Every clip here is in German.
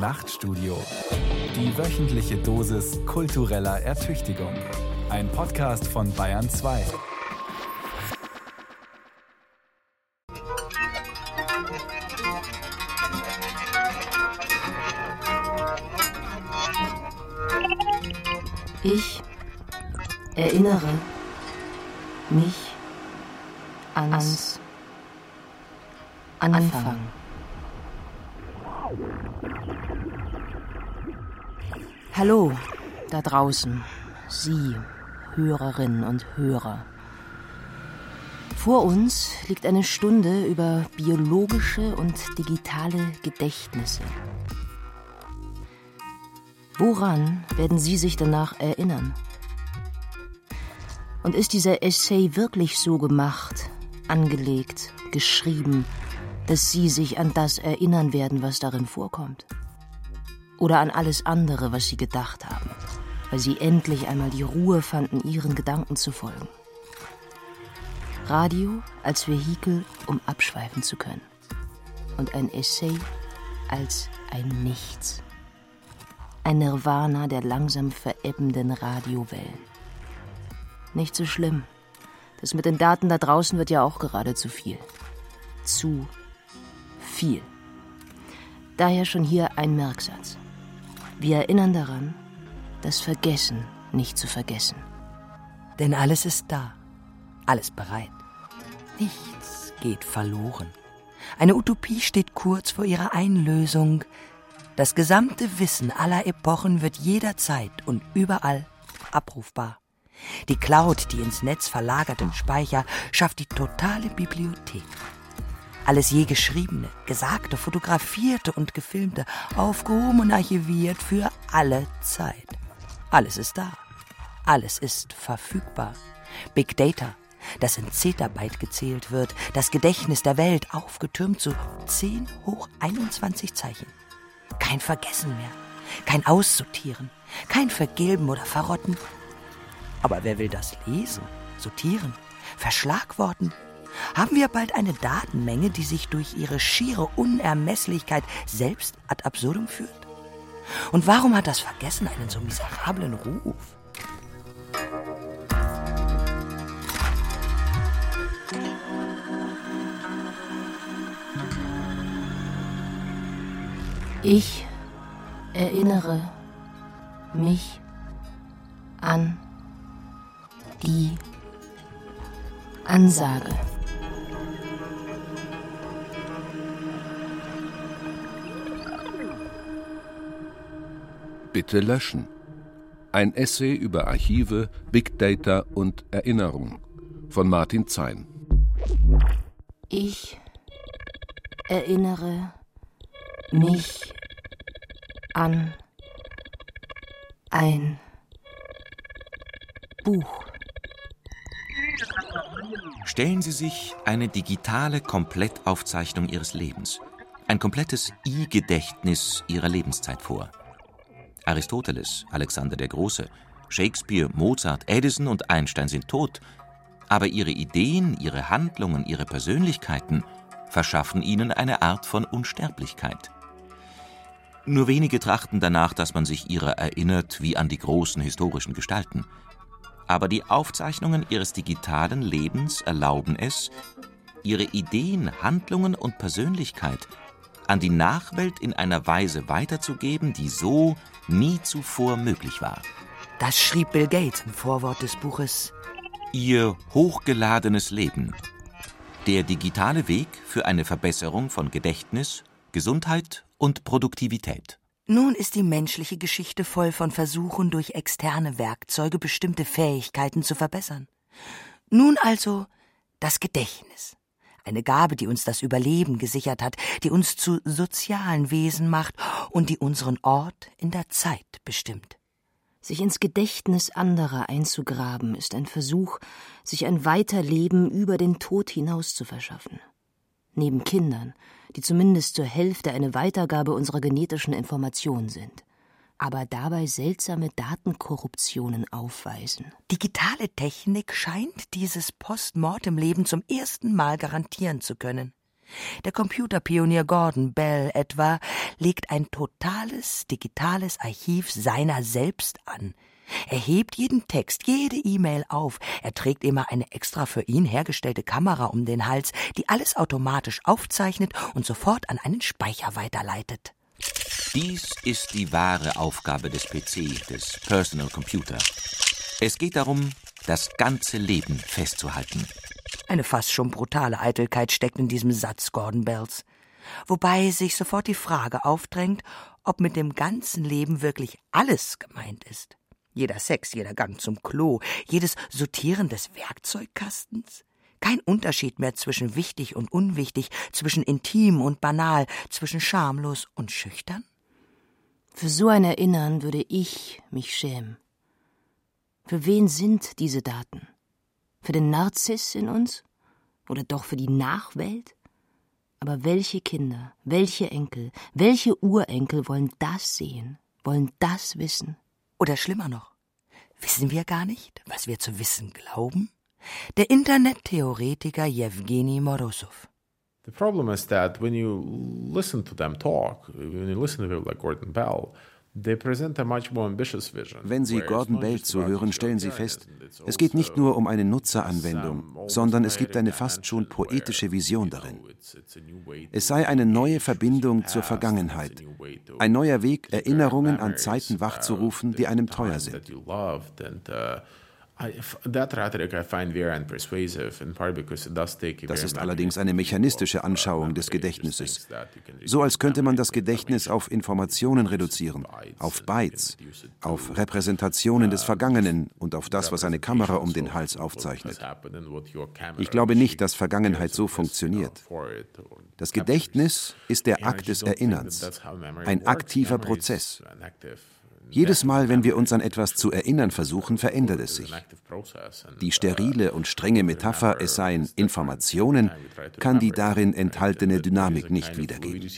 Nachtstudio. Die wöchentliche Dosis kultureller Ertüchtigung. Ein Podcast von Bayern 2. Ich erinnere mich ans Anfang. Hallo, da draußen, Sie, Hörerinnen und Hörer. Vor uns liegt eine Stunde über biologische und digitale Gedächtnisse. Woran werden Sie sich danach erinnern? Und ist dieser Essay wirklich so gemacht, angelegt, geschrieben, dass Sie sich an das erinnern werden, was darin vorkommt? Oder an alles andere, was Sie gedacht haben, weil Sie endlich einmal die Ruhe fanden, Ihren Gedanken zu folgen? Radio als Vehikel, um abschweifen zu können. Und ein Essay als ein Nichts. Ein Nirvana der langsam verebbenden Radiowellen. Nicht so schlimm. Das mit den Daten da draußen wird ja auch gerade zu viel. Zu viel. Daher schon hier ein Merksatz. Wir erinnern daran, das Vergessen nicht zu vergessen. Denn alles ist da, alles bereit. Nichts geht verloren. Eine Utopie steht kurz vor ihrer Einlösung. Das gesamte Wissen aller Epochen wird jederzeit und überall abrufbar. Die Cloud, die ins Netz verlagerten Speicher, schafft die totale Bibliothek. Alles je Geschriebene, Gesagte, Fotografierte und Gefilmte, aufgehoben und archiviert für alle Zeit. Alles ist da. Alles ist verfügbar. Big Data, das in Zettabyte gezählt wird, das Gedächtnis der Welt aufgetürmt zu 10 hoch 21 Zeichen. Kein Vergessen mehr, kein Aussortieren, kein Vergilben oder Verrotten. Aber wer will das lesen, sortieren, verschlagworten? Haben wir bald eine Datenmenge, die sich durch ihre schiere Unermesslichkeit selbst ad absurdum führt? Und warum hat das Vergessen einen so miserablen Ruf? Ich erinnere mich an die Ansage. Bitte löschen. Ein Essay über Archive, Big Data und Erinnerung von Martin Zein. Ich erinnere mich an ein Buch. Stellen Sie sich eine digitale Komplettaufzeichnung Ihres Lebens, ein komplettes I-Gedächtnis Ihrer Lebenszeit vor. Aristoteles, Alexander der Große, Shakespeare, Mozart, Edison und Einstein sind tot, aber ihre Ideen, ihre Handlungen, ihre Persönlichkeiten verschaffen ihnen eine Art von Unsterblichkeit. Nur wenige trachten danach, dass man sich ihrer erinnert wie an die großen historischen Gestalten. Aber die Aufzeichnungen ihres digitalen Lebens erlauben es, ihre Ideen, Handlungen und Persönlichkeit an die Nachwelt in einer Weise weiterzugeben, die so nie zuvor möglich war. Das schrieb Bill Gates im Vorwort des Buches Ihr hochgeladenes Leben. Der digitale Weg für eine Verbesserung von Gedächtnis, Gesundheit und Produktivität. Nun ist die menschliche Geschichte voll von Versuchen, durch externe Werkzeuge bestimmte Fähigkeiten zu verbessern. Nun also das Gedächtnis. Eine Gabe, die uns das Überleben gesichert hat, die uns zu sozialen Wesen macht und die unseren Ort in der Zeit bestimmt. Sich ins Gedächtnis anderer einzugraben, ist ein Versuch, sich ein Weiterleben über den Tod hinaus zu verschaffen. Neben Kindern, die zumindest zur Hälfte eine Weitergabe unserer genetischen Information sind, aber dabei seltsame Datenkorruptionen aufweisen. Digitale Technik scheint dieses Postmortem-Leben zum ersten Mal garantieren zu können. Der Computerpionier Gordon Bell etwa legt ein totales digitales Archiv seiner selbst an. Er hebt jeden Text, jede E-Mail auf. Er trägt immer eine extra für ihn hergestellte Kamera um den Hals, die alles automatisch aufzeichnet und sofort an einen Speicher weiterleitet. Dies ist die wahre Aufgabe des PC, des Personal Computer. Es geht darum, das ganze Leben festzuhalten. Eine fast schon brutale Eitelkeit steckt in diesem Satz Gordon Bells. Wobei sich sofort die Frage aufdrängt, ob mit dem ganzen Leben wirklich alles gemeint ist. Jeder Sex, jeder Gang zum Klo, jedes Sortieren des Werkzeugkastens. Kein Unterschied mehr zwischen wichtig und unwichtig, zwischen intim und banal, zwischen schamlos und schüchtern? Für so ein Erinnern würde ich mich schämen. Für wen sind diese Daten? Für den Narziss in uns? Oder doch für die Nachwelt? Aber welche Kinder, welche Enkel, welche Urenkel wollen das sehen, wollen das wissen? Oder schlimmer noch, wissen wir gar nicht, was wir zu wissen glauben? Der Internettheoretiker Jewgeni Morozov. The problem is that when you listen to them talk, when you listen to people like Gordon Bell, wenn Sie Gordon Bell zuhören, stellen Sie fest, es geht nicht nur um eine Nutzeranwendung, sondern es gibt eine fast schon poetische Vision darin. Es sei eine neue Verbindung zur Vergangenheit, ein neuer Weg, Erinnerungen an Zeiten wachzurufen, die einem teuer sind. Das ist allerdings eine mechanistische Anschauung des Gedächtnisses. So als könnte man das Gedächtnis auf Informationen reduzieren, auf Bytes, auf Repräsentationen des Vergangenen und auf das, was eine Kamera um den Hals aufzeichnet. Ich glaube nicht, dass Vergangenheit so funktioniert. Das Gedächtnis ist der Akt des Erinnerns, ein aktiver Prozess. Jedes Mal, wenn wir uns an etwas zu erinnern versuchen, verändert es sich. Die sterile und strenge Metapher, es seien Informationen, kann die darin enthaltene Dynamik nicht wiedergeben.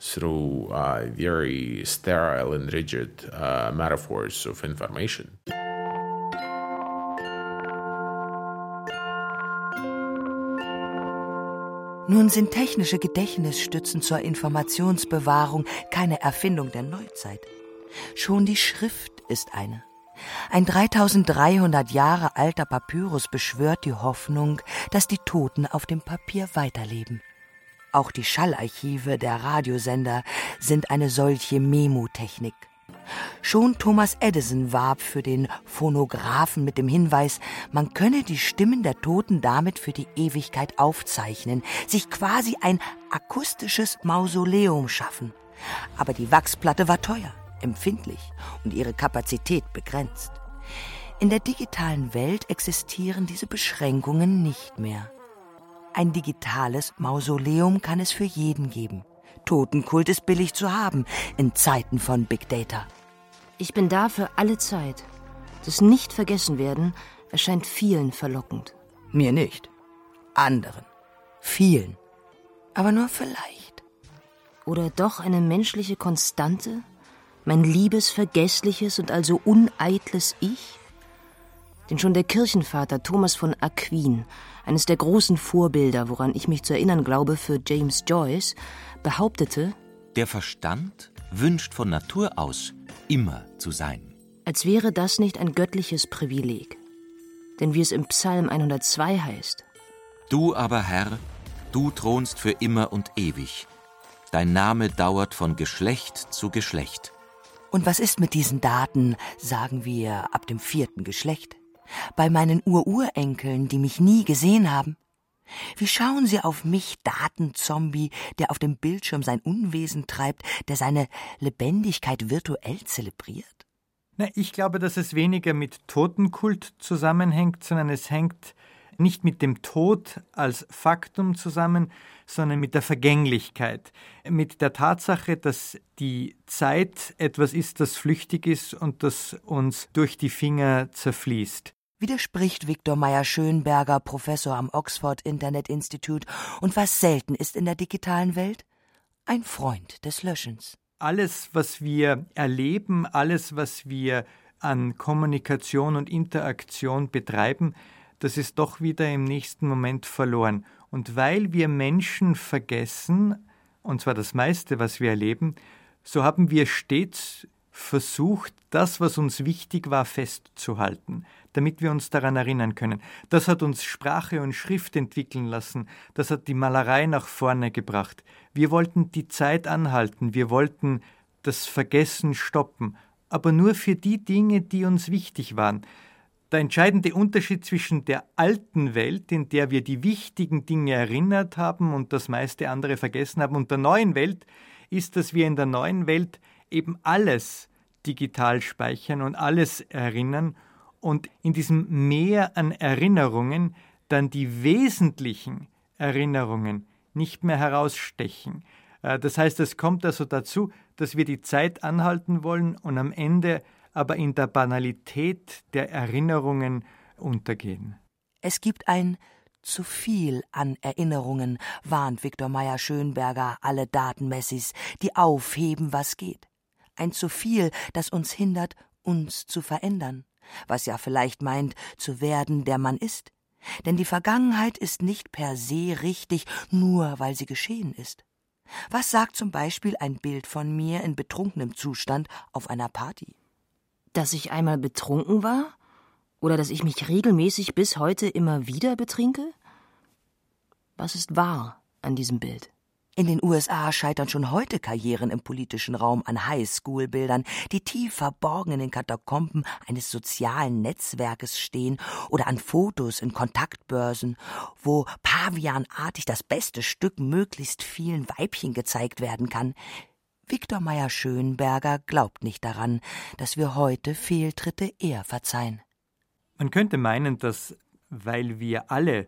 through uh, very sterile and rigid uh, metaphors of information. Nun sind technische Gedächtnisstützen zur Informationsbewahrung keine Erfindung der Neuzeit. Schon die Schrift ist eine. Ein 3300 Jahre alter Papyrus beschwört die Hoffnung, dass die Toten auf dem Papier weiterleben. Auch die Schallarchive der Radiosender sind eine solche Memotechnik. Schon Thomas Edison warb für den Phonographen mit dem Hinweis, man könne die Stimmen der Toten damit für die Ewigkeit aufzeichnen, sich quasi ein akustisches Mausoleum schaffen. Aber die Wachsplatte war teuer, empfindlich und ihre Kapazität begrenzt. In der digitalen Welt existieren diese Beschränkungen nicht mehr. Ein digitales Mausoleum kann es für jeden geben. Totenkult ist billig zu haben in Zeiten von Big Data. Ich bin da für alle Zeit. Das Nicht-Vergessen-Werden erscheint vielen verlockend. Mir nicht. Anderen. Vielen. Aber nur vielleicht. Oder doch eine menschliche Konstante? Mein liebes, vergessliches und also uneitles Ich? Denn schon der Kirchenvater Thomas von Aquin, eines der großen Vorbilder, woran ich mich zu erinnern glaube, für James Joyce, behauptete, der Verstand wünscht von Natur aus immer zu sein. Als wäre das nicht ein göttliches Privileg. Denn wie es im Psalm 102 heißt, Du aber, Herr, du thronst für immer und ewig. Dein Name dauert von Geschlecht zu Geschlecht. Und was ist mit diesen Daten, sagen wir, ab dem vierten Geschlecht? Bei meinen Ururenkeln, die mich nie gesehen haben? Wie schauen Sie auf mich, Datenzombie, der auf dem Bildschirm sein Unwesen treibt, der seine Lebendigkeit virtuell zelebriert? Na, ich glaube, dass es weniger mit Totenkult zusammenhängt, sondern es hängt nicht mit dem Tod als Faktum zusammen, sondern mit der Vergänglichkeit, mit der Tatsache, dass die Zeit etwas ist, das flüchtig ist und das uns durch die Finger zerfließt widerspricht Viktor Meyer-Schönberger, Professor am Oxford Internet Institute und was selten ist in der digitalen Welt, ein Freund des Löschens. Alles, was wir erleben, alles, was wir an Kommunikation und Interaktion betreiben, das ist doch wieder im nächsten Moment verloren. Und weil wir Menschen vergessen, und zwar das meiste, was wir erleben, so haben wir stets versucht, das, was uns wichtig war, festzuhalten, damit wir uns daran erinnern können. Das hat uns Sprache und Schrift entwickeln lassen, das hat die Malerei nach vorne gebracht. Wir wollten die Zeit anhalten, wir wollten das Vergessen stoppen, aber nur für die Dinge, die uns wichtig waren. Der entscheidende Unterschied zwischen der alten Welt, in der wir die wichtigen Dinge erinnert haben und das meiste andere vergessen haben, und der neuen Welt ist, dass wir in der neuen Welt eben alles digital speichern und alles erinnern und in diesem Meer an Erinnerungen dann die wesentlichen Erinnerungen nicht mehr herausstechen. Äh, das heißt, es kommt also dazu, dass wir die Zeit anhalten wollen und am Ende aber in der Banalität der Erinnerungen untergehen. Es gibt ein zu viel an Erinnerungen, warnt Viktor Meyer Schönberger alle Datenmessis, die aufheben, was geht. Ein zu viel, das uns hindert, uns zu verändern, was ja vielleicht meint, zu werden, der man ist. Denn die Vergangenheit ist nicht per se richtig, nur weil sie geschehen ist. Was sagt zum Beispiel ein Bild von mir in betrunkenem Zustand auf einer Party? Dass ich einmal betrunken war? Oder dass ich mich regelmäßig bis heute immer wieder betrinke? Was ist wahr an diesem Bild? In den USA scheitern schon heute Karrieren im politischen Raum an Highschool-Bildern, die tief verborgen in den Katakomben eines sozialen Netzwerkes stehen oder an Fotos in Kontaktbörsen, wo pavianartig das beste Stück möglichst vielen Weibchen gezeigt werden kann, Viktor Meyer Schönberger glaubt nicht daran, dass wir heute Fehltritte eher verzeihen. Man könnte meinen, dass, weil wir alle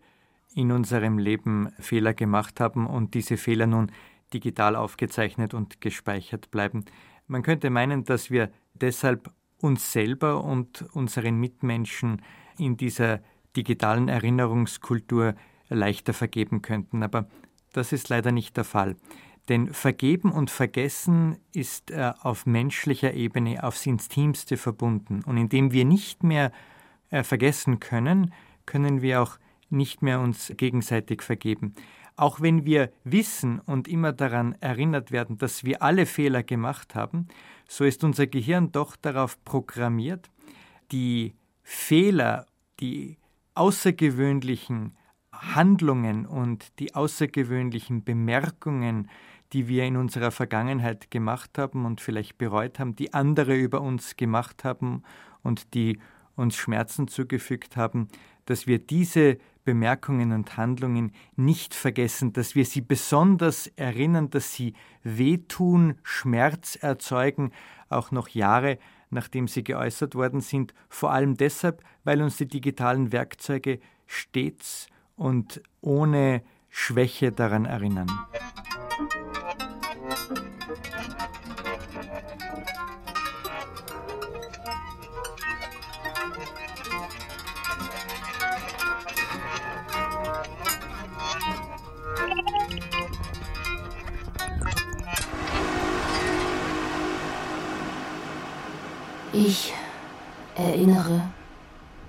in unserem Leben Fehler gemacht haben und diese Fehler nun digital aufgezeichnet und gespeichert bleiben, man könnte meinen, dass wir deshalb uns selber und unseren Mitmenschen in dieser digitalen Erinnerungskultur leichter vergeben könnten. Aber das ist leider nicht der Fall. Denn Vergeben und Vergessen ist äh, auf menschlicher Ebene aufs Intimste verbunden. Und indem wir nicht mehr äh, vergessen können, können wir auch nicht mehr uns gegenseitig vergeben. Auch wenn wir wissen und immer daran erinnert werden, dass wir alle Fehler gemacht haben, so ist unser Gehirn doch darauf programmiert, die Fehler, die außergewöhnlichen Handlungen und die außergewöhnlichen Bemerkungen, die wir in unserer Vergangenheit gemacht haben und vielleicht bereut haben, die andere über uns gemacht haben und die uns Schmerzen zugefügt haben, dass wir diese Bemerkungen und Handlungen nicht vergessen, dass wir sie besonders erinnern, dass sie wehtun, Schmerz erzeugen, auch noch Jahre nachdem sie geäußert worden sind, vor allem deshalb, weil uns die digitalen Werkzeuge stets und ohne Schwäche daran erinnern. Ich erinnere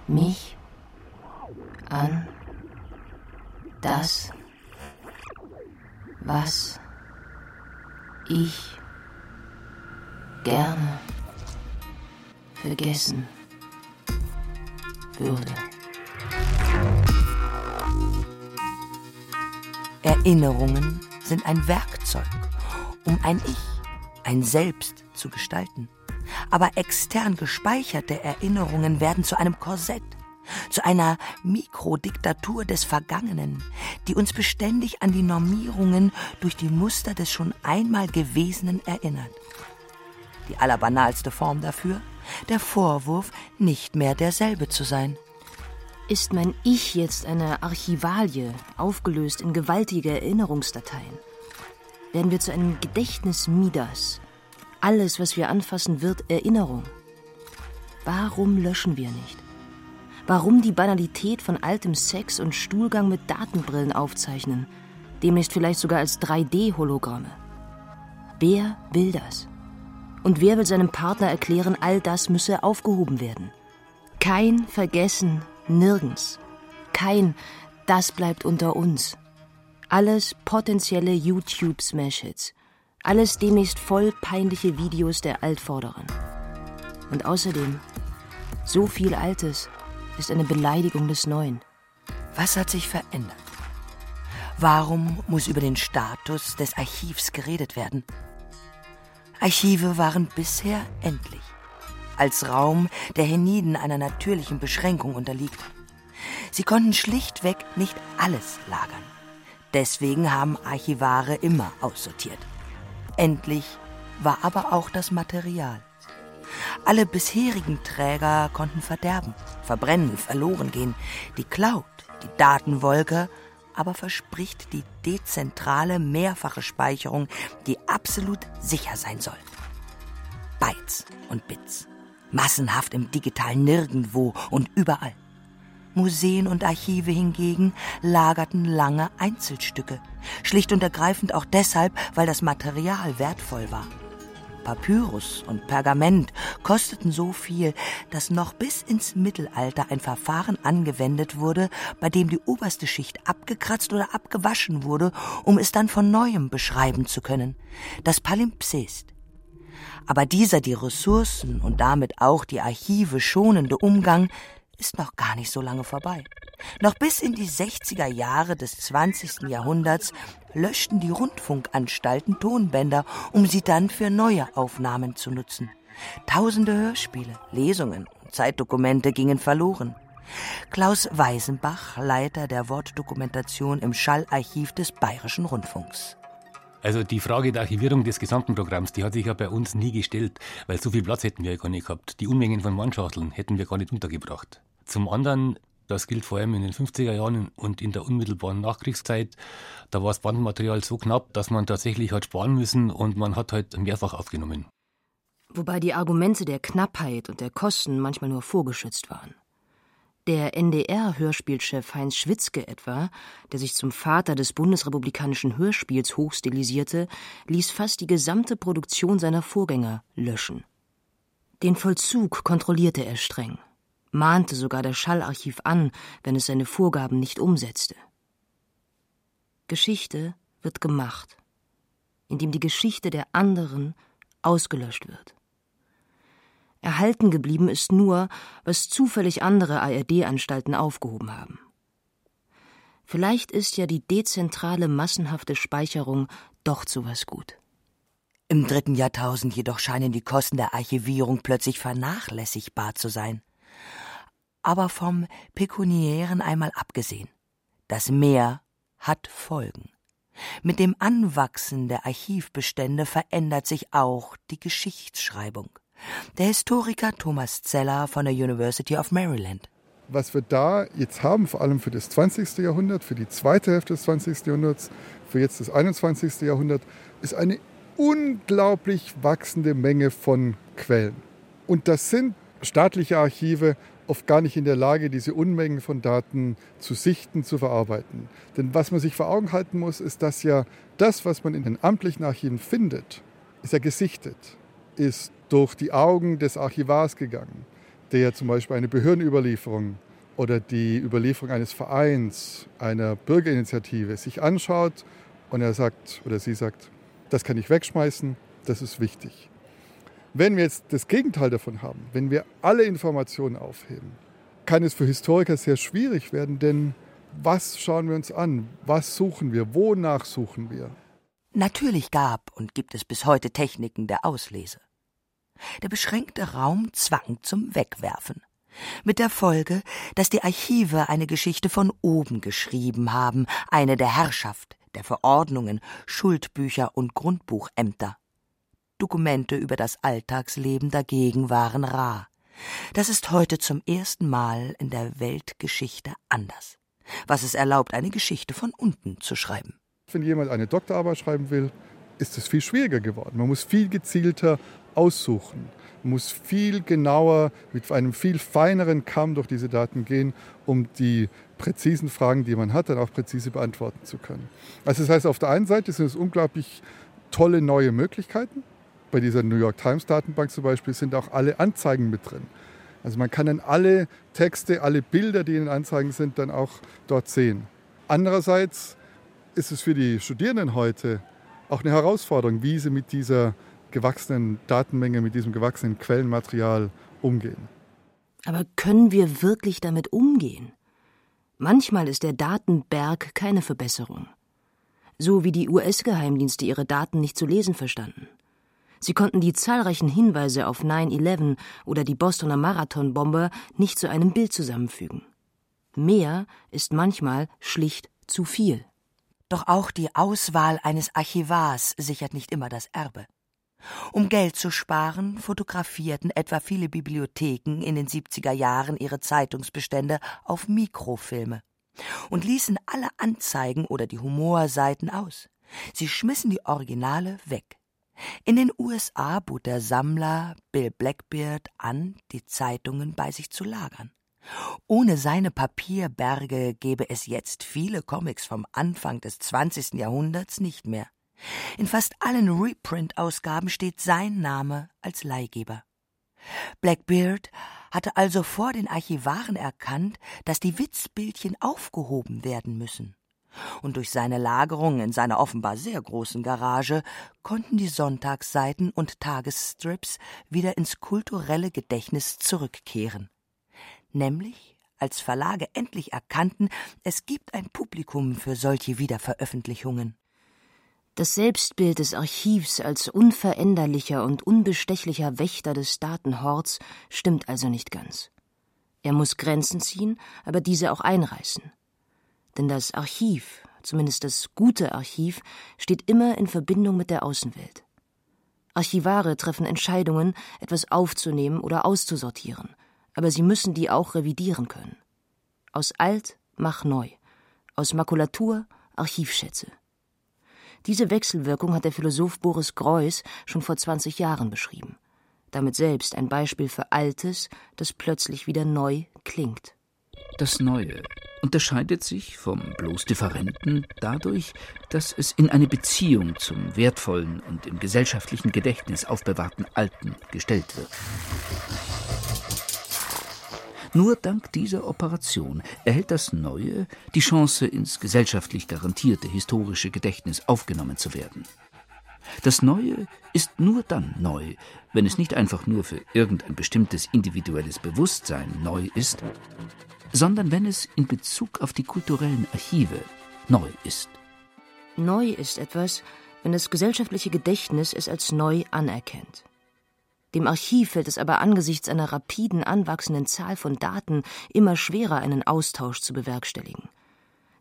mich an das, was ich gerne vergessen würde. Erinnerungen sind ein Werkzeug, um ein Ich, ein Selbst zu gestalten aber extern gespeicherte Erinnerungen werden zu einem Korsett, zu einer Mikrodiktatur des Vergangenen, die uns beständig an die Normierungen durch die Muster des schon einmal Gewesenen erinnert. Die allerbanalste Form dafür? Der Vorwurf, nicht mehr derselbe zu sein. Ist mein Ich jetzt eine Archivalie, aufgelöst in gewaltige Erinnerungsdateien? Werden wir zu einem Gedächtnis Midas, alles, was wir anfassen, wird Erinnerung. Warum löschen wir nicht? Warum die Banalität von altem Sex und Stuhlgang mit Datenbrillen aufzeichnen, demnächst vielleicht sogar als 3D-Hologramme? Wer will das? Und wer will seinem Partner erklären, all das müsse aufgehoben werden? Kein Vergessen, nirgends. kein Das bleibt unter uns. Alles potenzielle YouTube-Smash-Hits. Alles demnächst voll peinliche Videos der Altvorderen. Und außerdem, so viel Altes ist eine Beleidigung des Neuen. Was hat sich verändert? Warum muss über den Status des Archivs geredet werden? Archive waren bisher endlich, als Raum, der hienieden einer natürlichen Beschränkung unterliegt. Sie konnten schlichtweg nicht alles lagern. Deswegen haben Archivare immer aussortiert. Endlich war aber auch das Material. Alle bisherigen Träger konnten verderben, verbrennen, verloren gehen. Die Cloud, die Datenwolke, aber verspricht die dezentrale mehrfache Speicherung, die absolut sicher sein soll. Bytes und Bits, massenhaft im digitalen Nirgendwo und überall. Museen und Archive hingegen lagerten lange Einzelstücke, schlicht und ergreifend auch deshalb, weil das Material wertvoll war. Papyrus und Pergament kosteten so viel, dass noch bis ins Mittelalter ein Verfahren angewendet wurde, bei dem die oberste Schicht abgekratzt oder abgewaschen wurde, um es dann von neuem beschreiben zu können. Das Palimpsest. Aber dieser die Ressourcen und damit auch die Archive schonende Umgang ist noch gar nicht so lange vorbei. Noch bis in die 60er Jahre des 20. Jahrhunderts löschten die Rundfunkanstalten Tonbänder, um sie dann für neue Aufnahmen zu nutzen. Tausende Hörspiele, Lesungen und Zeitdokumente gingen verloren. Klaus Weisenbach, Leiter der Wortdokumentation im Schallarchiv des Bayerischen Rundfunks. Also die Frage der Archivierung des gesamten Programms, die hat sich ja bei uns nie gestellt, weil so viel Platz hätten wir ja gar nicht gehabt. Die Unmengen von Mannschachteln hätten wir gar nicht untergebracht. Zum anderen, das gilt vor allem in den 50er Jahren und in der unmittelbaren Nachkriegszeit, da war das Bandmaterial so knapp, dass man tatsächlich hat sparen müssen und man hat halt mehrfach aufgenommen. Wobei die Argumente der Knappheit und der Kosten manchmal nur vorgeschützt waren. Der NDR-Hörspielchef Heinz Schwitzke etwa, der sich zum Vater des bundesrepublikanischen Hörspiels hochstilisierte, ließ fast die gesamte Produktion seiner Vorgänger löschen. Den Vollzug kontrollierte er streng mahnte sogar das Schallarchiv an, wenn es seine Vorgaben nicht umsetzte. Geschichte wird gemacht, indem die Geschichte der anderen ausgelöscht wird. Erhalten geblieben ist nur, was zufällig andere ARD-Anstalten aufgehoben haben. Vielleicht ist ja die dezentrale massenhafte Speicherung doch zu was gut. Im dritten Jahrtausend jedoch scheinen die Kosten der Archivierung plötzlich vernachlässigbar zu sein aber vom Pekuniären einmal abgesehen. Das Mehr hat Folgen. Mit dem Anwachsen der Archivbestände verändert sich auch die Geschichtsschreibung. Der Historiker Thomas Zeller von der University of Maryland. Was wir da jetzt haben, vor allem für das 20. Jahrhundert, für die zweite Hälfte des 20. Jahrhunderts, für jetzt das 21. Jahrhundert, ist eine unglaublich wachsende Menge von Quellen. Und das sind staatliche Archive, oft gar nicht in der Lage, diese Unmengen von Daten zu sichten, zu verarbeiten. Denn was man sich vor Augen halten muss, ist, dass ja das, was man in den amtlichen Archiven findet, ist ja gesichtet, ist durch die Augen des Archivars gegangen, der zum Beispiel eine Behördenüberlieferung oder die Überlieferung eines Vereins, einer Bürgerinitiative sich anschaut und er sagt oder sie sagt, das kann ich wegschmeißen, das ist wichtig. Wenn wir jetzt das Gegenteil davon haben, wenn wir alle Informationen aufheben, kann es für Historiker sehr schwierig werden, denn was schauen wir uns an? Was suchen wir? Wonach suchen wir? Natürlich gab und gibt es bis heute Techniken der Auslese. Der beschränkte Raum zwang zum Wegwerfen. Mit der Folge, dass die Archive eine Geschichte von oben geschrieben haben, eine der Herrschaft, der Verordnungen, Schuldbücher und Grundbuchämter. Dokumente über das Alltagsleben dagegen waren rar. Das ist heute zum ersten Mal in der Weltgeschichte anders, was es erlaubt, eine Geschichte von unten zu schreiben. Wenn jemand eine Doktorarbeit schreiben will, ist es viel schwieriger geworden. Man muss viel gezielter aussuchen, muss viel genauer mit einem viel feineren Kamm durch diese Daten gehen, um die präzisen Fragen, die man hat, dann auch präzise beantworten zu können. Also das heißt, auf der einen Seite sind es unglaublich tolle neue Möglichkeiten, bei dieser New York Times Datenbank zum Beispiel sind auch alle Anzeigen mit drin. Also man kann dann alle Texte, alle Bilder, die in den Anzeigen sind, dann auch dort sehen. Andererseits ist es für die Studierenden heute auch eine Herausforderung, wie sie mit dieser gewachsenen Datenmenge, mit diesem gewachsenen Quellenmaterial umgehen. Aber können wir wirklich damit umgehen? Manchmal ist der Datenberg keine Verbesserung. So wie die US-Geheimdienste ihre Daten nicht zu lesen verstanden. Sie konnten die zahlreichen Hinweise auf 9-11 oder die Bostoner Marathonbomber nicht zu einem Bild zusammenfügen. Mehr ist manchmal schlicht zu viel. Doch auch die Auswahl eines Archivars sichert nicht immer das Erbe. Um Geld zu sparen, fotografierten etwa viele Bibliotheken in den 70er Jahren ihre Zeitungsbestände auf Mikrofilme und ließen alle Anzeigen oder die Humorseiten aus. Sie schmissen die Originale weg. In den USA bot der Sammler Bill Blackbeard an, die Zeitungen bei sich zu lagern. Ohne seine Papierberge gäbe es jetzt viele Comics vom Anfang des 20. Jahrhunderts nicht mehr. In fast allen Reprint-Ausgaben steht sein Name als Leihgeber. Blackbeard hatte also vor den Archivaren erkannt, dass die Witzbildchen aufgehoben werden müssen. Und durch seine Lagerung in seiner offenbar sehr großen Garage konnten die Sonntagsseiten und Tagesstrips wieder ins kulturelle Gedächtnis zurückkehren. Nämlich als Verlage endlich erkannten, es gibt ein Publikum für solche Wiederveröffentlichungen. Das Selbstbild des Archivs als unveränderlicher und unbestechlicher Wächter des Datenhorts stimmt also nicht ganz. Er muss Grenzen ziehen, aber diese auch einreißen. Denn das Archiv, zumindest das gute Archiv, steht immer in Verbindung mit der Außenwelt. Archivare treffen Entscheidungen, etwas aufzunehmen oder auszusortieren, aber sie müssen die auch revidieren können. Aus alt mach neu, aus Makulatur Archivschätze. Diese Wechselwirkung hat der Philosoph Boris Greuß schon vor 20 Jahren beschrieben. Damit selbst ein Beispiel für Altes, das plötzlich wieder neu klingt. Das Neue unterscheidet sich vom bloß Differenten dadurch, dass es in eine Beziehung zum wertvollen und im gesellschaftlichen Gedächtnis aufbewahrten Alten gestellt wird. Nur dank dieser Operation erhält das Neue die Chance, ins gesellschaftlich garantierte historische Gedächtnis aufgenommen zu werden. Das Neue ist nur dann neu, wenn es nicht einfach nur für irgendein bestimmtes individuelles Bewusstsein neu ist, sondern wenn es in Bezug auf die kulturellen Archive neu ist. Neu ist etwas, wenn das gesellschaftliche Gedächtnis es als neu anerkennt. Dem Archiv fällt es aber angesichts einer rapiden anwachsenden Zahl von Daten immer schwerer, einen Austausch zu bewerkstelligen.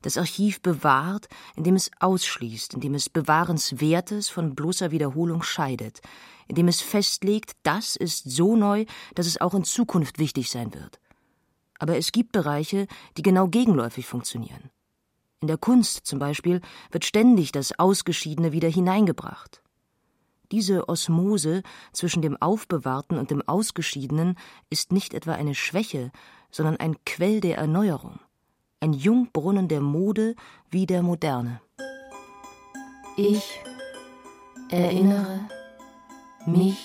Das Archiv bewahrt, indem es ausschließt, indem es Bewahrenswertes von bloßer Wiederholung scheidet, indem es festlegt, das ist so neu, dass es auch in Zukunft wichtig sein wird. Aber es gibt Bereiche, die genau gegenläufig funktionieren. In der Kunst zum Beispiel wird ständig das Ausgeschiedene wieder hineingebracht. Diese Osmose zwischen dem Aufbewahrten und dem Ausgeschiedenen ist nicht etwa eine Schwäche, sondern ein Quell der Erneuerung, ein Jungbrunnen der Mode wie der Moderne. Ich erinnere mich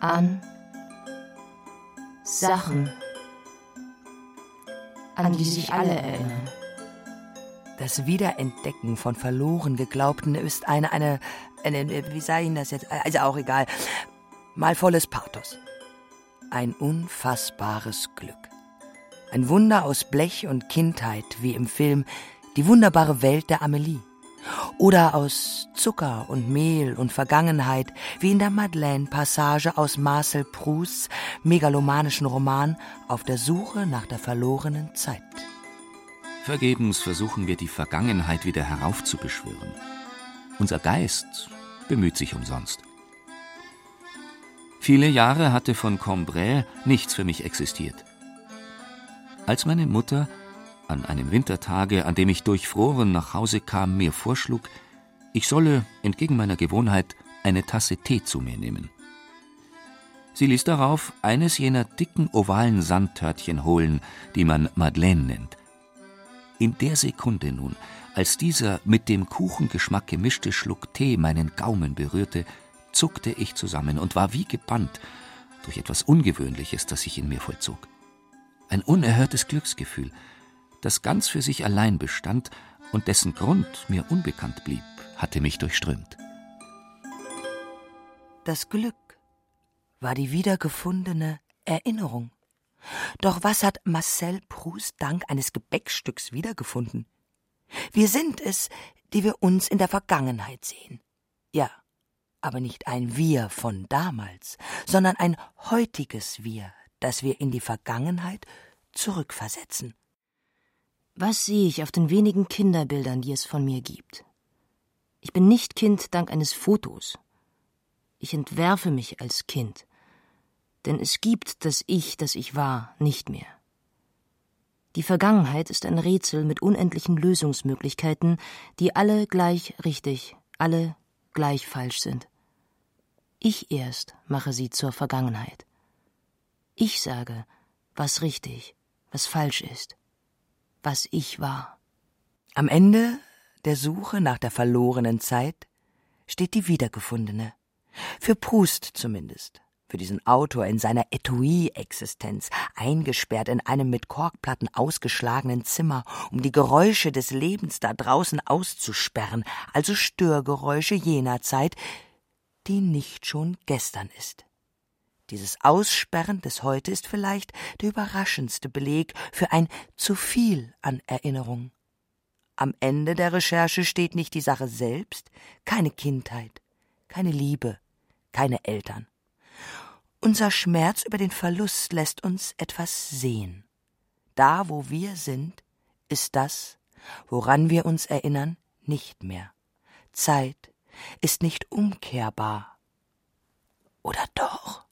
an Sachen, an die sich alle erinnern. Das Wiederentdecken von verloren Geglaubten ist eine, eine, eine, wie sage ich das jetzt? Also auch egal. Mal volles Pathos. Ein unfassbares Glück. Ein Wunder aus Blech und Kindheit, wie im Film Die wunderbare Welt der Amelie. Oder aus Zucker und Mehl und Vergangenheit, wie in der Madeleine-Passage aus Marcel Prousts megalomanischen Roman Auf der Suche nach der verlorenen Zeit. Vergebens versuchen wir die Vergangenheit wieder heraufzubeschwören. Unser Geist bemüht sich umsonst. Viele Jahre hatte von Combray nichts für mich existiert. Als meine Mutter an einem Wintertage, an dem ich durchfroren nach Hause kam, mir vorschlug, ich solle, entgegen meiner Gewohnheit, eine Tasse Tee zu mir nehmen. Sie ließ darauf eines jener dicken ovalen Sandtörtchen holen, die man Madeleine nennt. In der Sekunde nun, als dieser mit dem Kuchengeschmack gemischte Schluck Tee meinen Gaumen berührte, zuckte ich zusammen und war wie gebannt, durch etwas Ungewöhnliches, das sich in mir vollzog. Ein unerhörtes Glücksgefühl, das ganz für sich allein bestand und dessen Grund mir unbekannt blieb, hatte mich durchströmt. Das Glück war die wiedergefundene Erinnerung. Doch was hat Marcel Proust dank eines Gebäckstücks wiedergefunden? Wir sind es, die wir uns in der Vergangenheit sehen. Ja, aber nicht ein Wir von damals, sondern ein heutiges Wir, das wir in die Vergangenheit zurückversetzen. Was sehe ich auf den wenigen Kinderbildern, die es von mir gibt? Ich bin nicht Kind dank eines Fotos. Ich entwerfe mich als Kind, denn es gibt das Ich, das ich war, nicht mehr. Die Vergangenheit ist ein Rätsel mit unendlichen Lösungsmöglichkeiten, die alle gleich richtig, alle gleich falsch sind. Ich erst mache sie zur Vergangenheit. Ich sage, was richtig, was falsch ist, was ich war. Am Ende der Suche nach der verlorenen Zeit steht die wiedergefundene. Für Proust zumindest für diesen Autor in seiner Etui-Existenz, eingesperrt in einem mit Korkplatten ausgeschlagenen Zimmer, um die Geräusche des Lebens da draußen auszusperren, also Störgeräusche jener Zeit, die nicht schon gestern ist. Dieses Aussperren des Heute ist vielleicht der überraschendste Beleg für ein zu viel an Erinnerung. Am Ende der Recherche steht nicht die Sache selbst, keine Kindheit, keine Liebe, keine Eltern. Unser Schmerz über den Verlust lässt uns etwas sehen. Da, wo wir sind, ist das, woran wir uns erinnern, nicht mehr. Zeit ist nicht umkehrbar. Oder doch?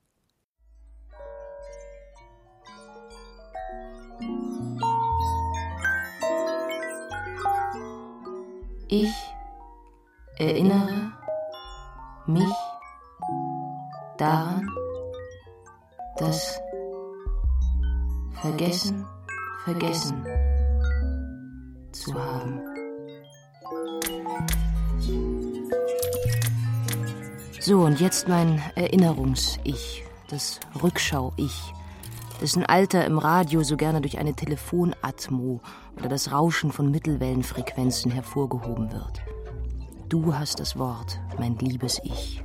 Ich erinnere mich daran, das Vergessen, Vergessen zu haben. So, und jetzt mein Erinnerungs-Ich, das Rückschau-Ich, dessen Alter im Radio so gerne durch eine Telefonatmo oder das Rauschen von Mittelwellenfrequenzen hervorgehoben wird. Du hast das Wort, mein liebes Ich.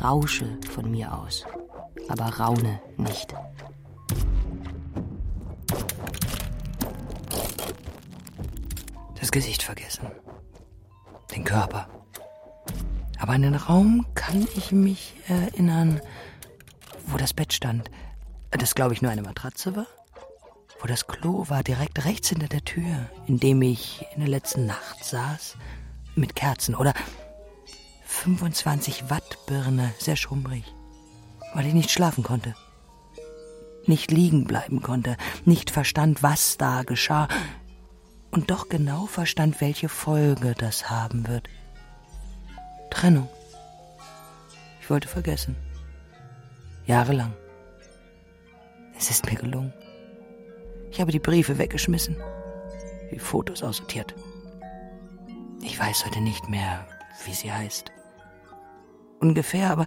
Rausche von mir aus aber raune nicht. Das Gesicht vergessen. Den Körper. Aber an den Raum kann ich mich erinnern, wo das Bett stand. Das, glaube ich, nur eine Matratze war. Wo das Klo war, direkt rechts hinter der Tür, in dem ich in der letzten Nacht saß. Mit Kerzen oder 25 Watt Birne, sehr schummrig weil ich nicht schlafen konnte, nicht liegen bleiben konnte, nicht verstand, was da geschah und doch genau verstand, welche Folge das haben wird. Trennung. Ich wollte vergessen. Jahrelang. Es ist mir gelungen. Ich habe die Briefe weggeschmissen, die Fotos aussortiert. Ich weiß heute nicht mehr, wie sie heißt. Ungefähr, aber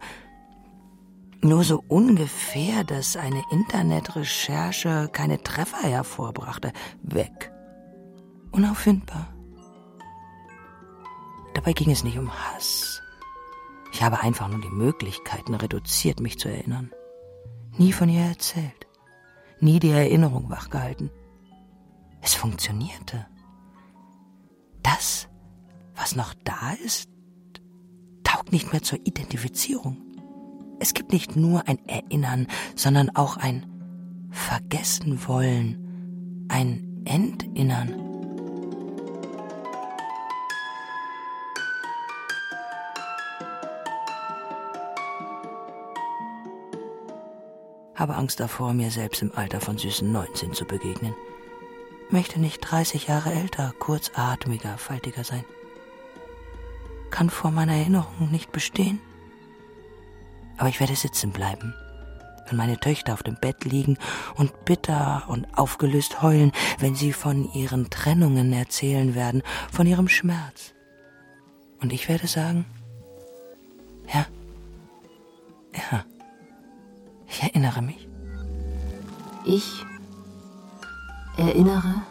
nur so ungefähr, dass eine Internetrecherche keine Treffer hervorbrachte. Weg. Unauffindbar. Dabei ging es nicht um Hass. Ich habe einfach nur die Möglichkeiten reduziert, mich zu erinnern. Nie von ihr erzählt. Nie die Erinnerung wachgehalten. Es funktionierte. Das, was noch da ist, taugt nicht mehr zur Identifizierung. Es gibt nicht nur ein Erinnern, sondern auch ein Vergessen wollen, ein Entinnern. Habe Angst davor, mir selbst im Alter von süßen 19 zu begegnen. Möchte nicht 30 Jahre älter, kurzatmiger, faltiger sein. Kann vor meiner Erinnerung nicht bestehen. Aber ich werde sitzen bleiben, wenn meine Töchter auf dem Bett liegen und bitter und aufgelöst heulen, wenn sie von ihren Trennungen erzählen werden, von ihrem Schmerz. Und ich werde sagen, ja, ja, ich erinnere Ich erinnere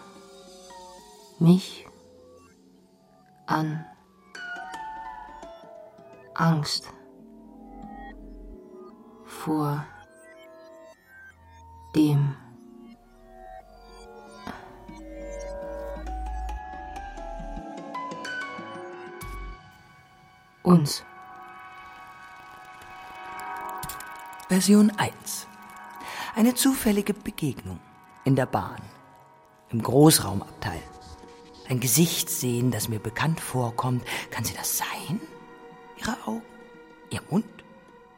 mich an Angst vor dem uns. Version 1. Eine zufällige Begegnung in der Bahn, im Großraumabteil. Ein Gesicht sehen, das mir bekannt vorkommt. Kann sie das sein? Ihre Augen, ihr Mund,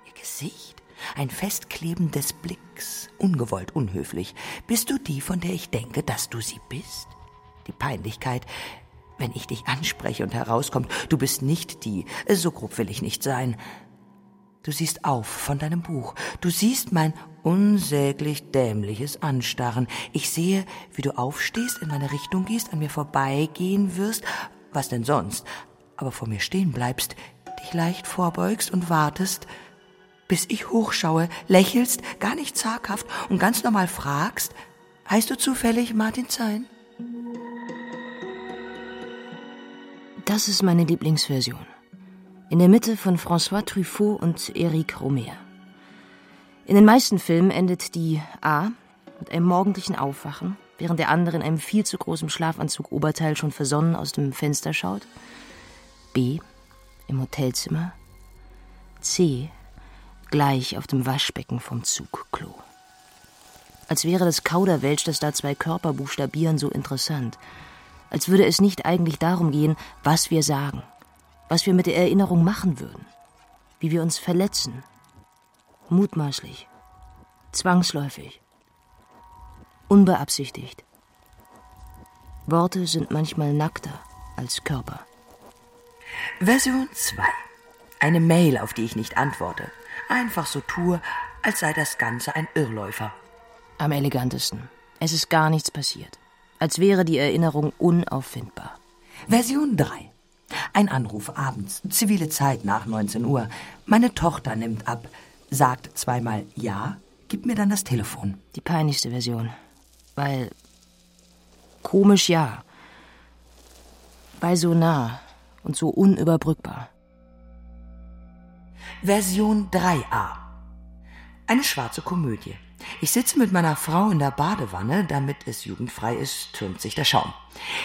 ihr Gesicht, ein Festkleben des Blicks, ungewollt unhöflich. Bist du die, von der ich denke, dass du sie bist? Die Peinlichkeit, wenn ich dich anspreche und herauskommt, du bist nicht die, so grob will ich nicht sein. Du siehst auf von deinem Buch. Du siehst mein unsäglich dämliches Anstarren. Ich sehe, wie du aufstehst, in meine Richtung gehst, an mir vorbeigehen wirst. Was denn sonst? Aber vor mir stehen bleibst, dich leicht vorbeugst und wartest, bis ich hochschaue, lächelst, gar nicht zaghaft und ganz normal fragst, heißt du zufällig Martin Zein? Das ist meine Lieblingsversion. In der Mitte von François Truffaut und Eric Romer. In den meisten Filmen endet die A mit einem morgendlichen Aufwachen, während der andere in einem viel zu großen Schlafanzug Oberteil schon versonnen aus dem Fenster schaut. B im Hotelzimmer. C gleich auf dem Waschbecken vom Zugklo. Als wäre das Kauderwelsch, das da zwei Körper buchstabieren, so interessant – als würde es nicht eigentlich darum gehen, was wir sagen, was wir mit der Erinnerung machen würden, wie wir uns verletzen, mutmaßlich, zwangsläufig, unbeabsichtigt. Worte sind manchmal nackter als Körper. Version 2. Eine Mail, auf die ich nicht antworte. Einfach so tue, als sei das Ganze ein Irrläufer. Am elegantesten. Es ist gar nichts passiert als wäre die Erinnerung unauffindbar. Version 3. Ein Anruf abends, zivile Zeit nach 19 Uhr. Meine Tochter nimmt ab, sagt zweimal Ja, gibt mir dann das Telefon. Die peinlichste Version. Weil. Komisch ja. Weil so nah und so unüberbrückbar. Version 3a. Eine schwarze Komödie. Ich sitze mit meiner Frau in der Badewanne, damit es jugendfrei ist, türmt sich der Schaum.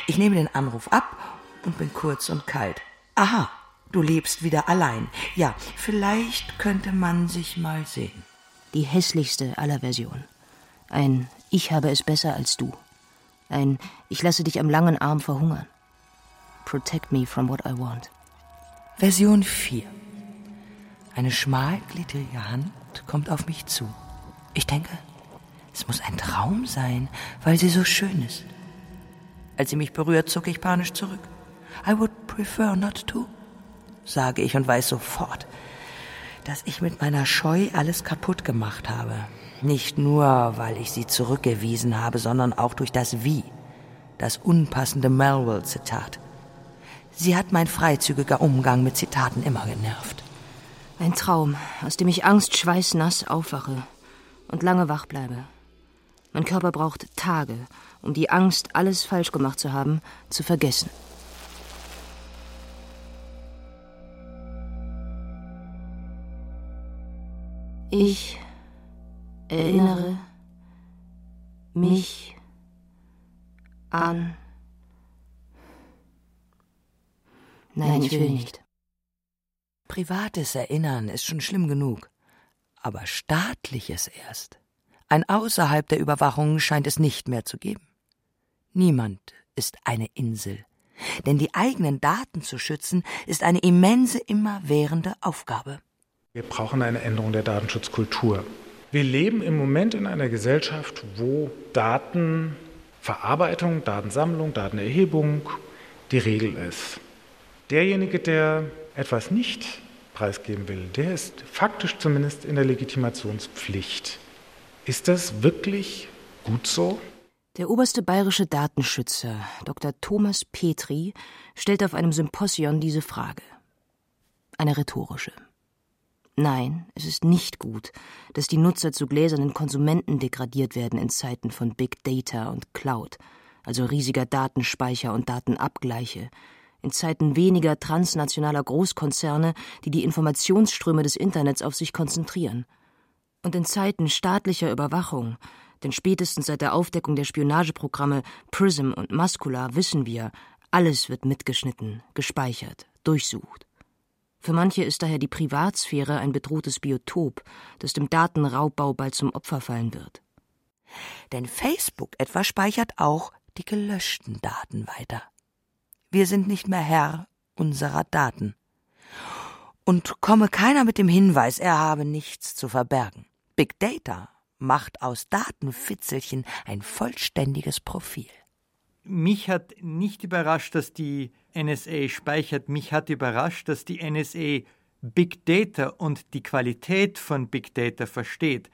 Ich nehme den Anruf ab und bin kurz und kalt. Aha, du lebst wieder allein. Ja, vielleicht könnte man sich mal sehen. Die hässlichste aller Versionen. Ein Ich habe es besser als du. Ein Ich lasse dich am langen Arm verhungern. Protect me from what I want. Version 4. Eine schmalgliedrige Hand kommt auf mich zu. Ich denke, es muss ein Traum sein, weil sie so schön ist. Als sie mich berührt, zucke ich panisch zurück. I would prefer not to, sage ich und weiß sofort, dass ich mit meiner Scheu alles kaputt gemacht habe. Nicht nur, weil ich sie zurückgewiesen habe, sondern auch durch das Wie, das unpassende Melville-Zitat. Sie hat mein freizügiger Umgang mit Zitaten immer genervt. Ein Traum, aus dem ich angstschweißnass aufwache und lange wach bleibe. Mein Körper braucht Tage, um die Angst, alles falsch gemacht zu haben, zu vergessen. Ich erinnere mich an. Nein, ich will nicht. Privates Erinnern ist schon schlimm genug aber staatliches erst. Ein außerhalb der Überwachung scheint es nicht mehr zu geben. Niemand ist eine Insel, denn die eigenen Daten zu schützen ist eine immense, immerwährende Aufgabe. Wir brauchen eine Änderung der Datenschutzkultur. Wir leben im Moment in einer Gesellschaft, wo Datenverarbeitung, Datensammlung, Datenerhebung die Regel ist. Derjenige, der etwas nicht preisgeben will, der ist faktisch zumindest in der Legitimationspflicht. Ist das wirklich gut so? Der oberste bayerische Datenschützer, Dr. Thomas Petri, stellt auf einem Symposion diese Frage. Eine rhetorische. Nein, es ist nicht gut, dass die Nutzer zu gläsernen Konsumenten degradiert werden in Zeiten von Big Data und Cloud, also riesiger Datenspeicher und Datenabgleiche, in Zeiten weniger transnationaler Großkonzerne, die die Informationsströme des Internets auf sich konzentrieren. Und in Zeiten staatlicher Überwachung, denn spätestens seit der Aufdeckung der Spionageprogramme PRISM und Muscular wissen wir, alles wird mitgeschnitten, gespeichert, durchsucht. Für manche ist daher die Privatsphäre ein bedrohtes Biotop, das dem Datenraubbau bald zum Opfer fallen wird. Denn Facebook etwa speichert auch die gelöschten Daten weiter. Wir sind nicht mehr Herr unserer Daten. Und komme keiner mit dem Hinweis, er habe nichts zu verbergen. Big Data macht aus Datenfitzelchen ein vollständiges Profil. Mich hat nicht überrascht, dass die NSA speichert. Mich hat überrascht, dass die NSA Big Data und die Qualität von Big Data versteht.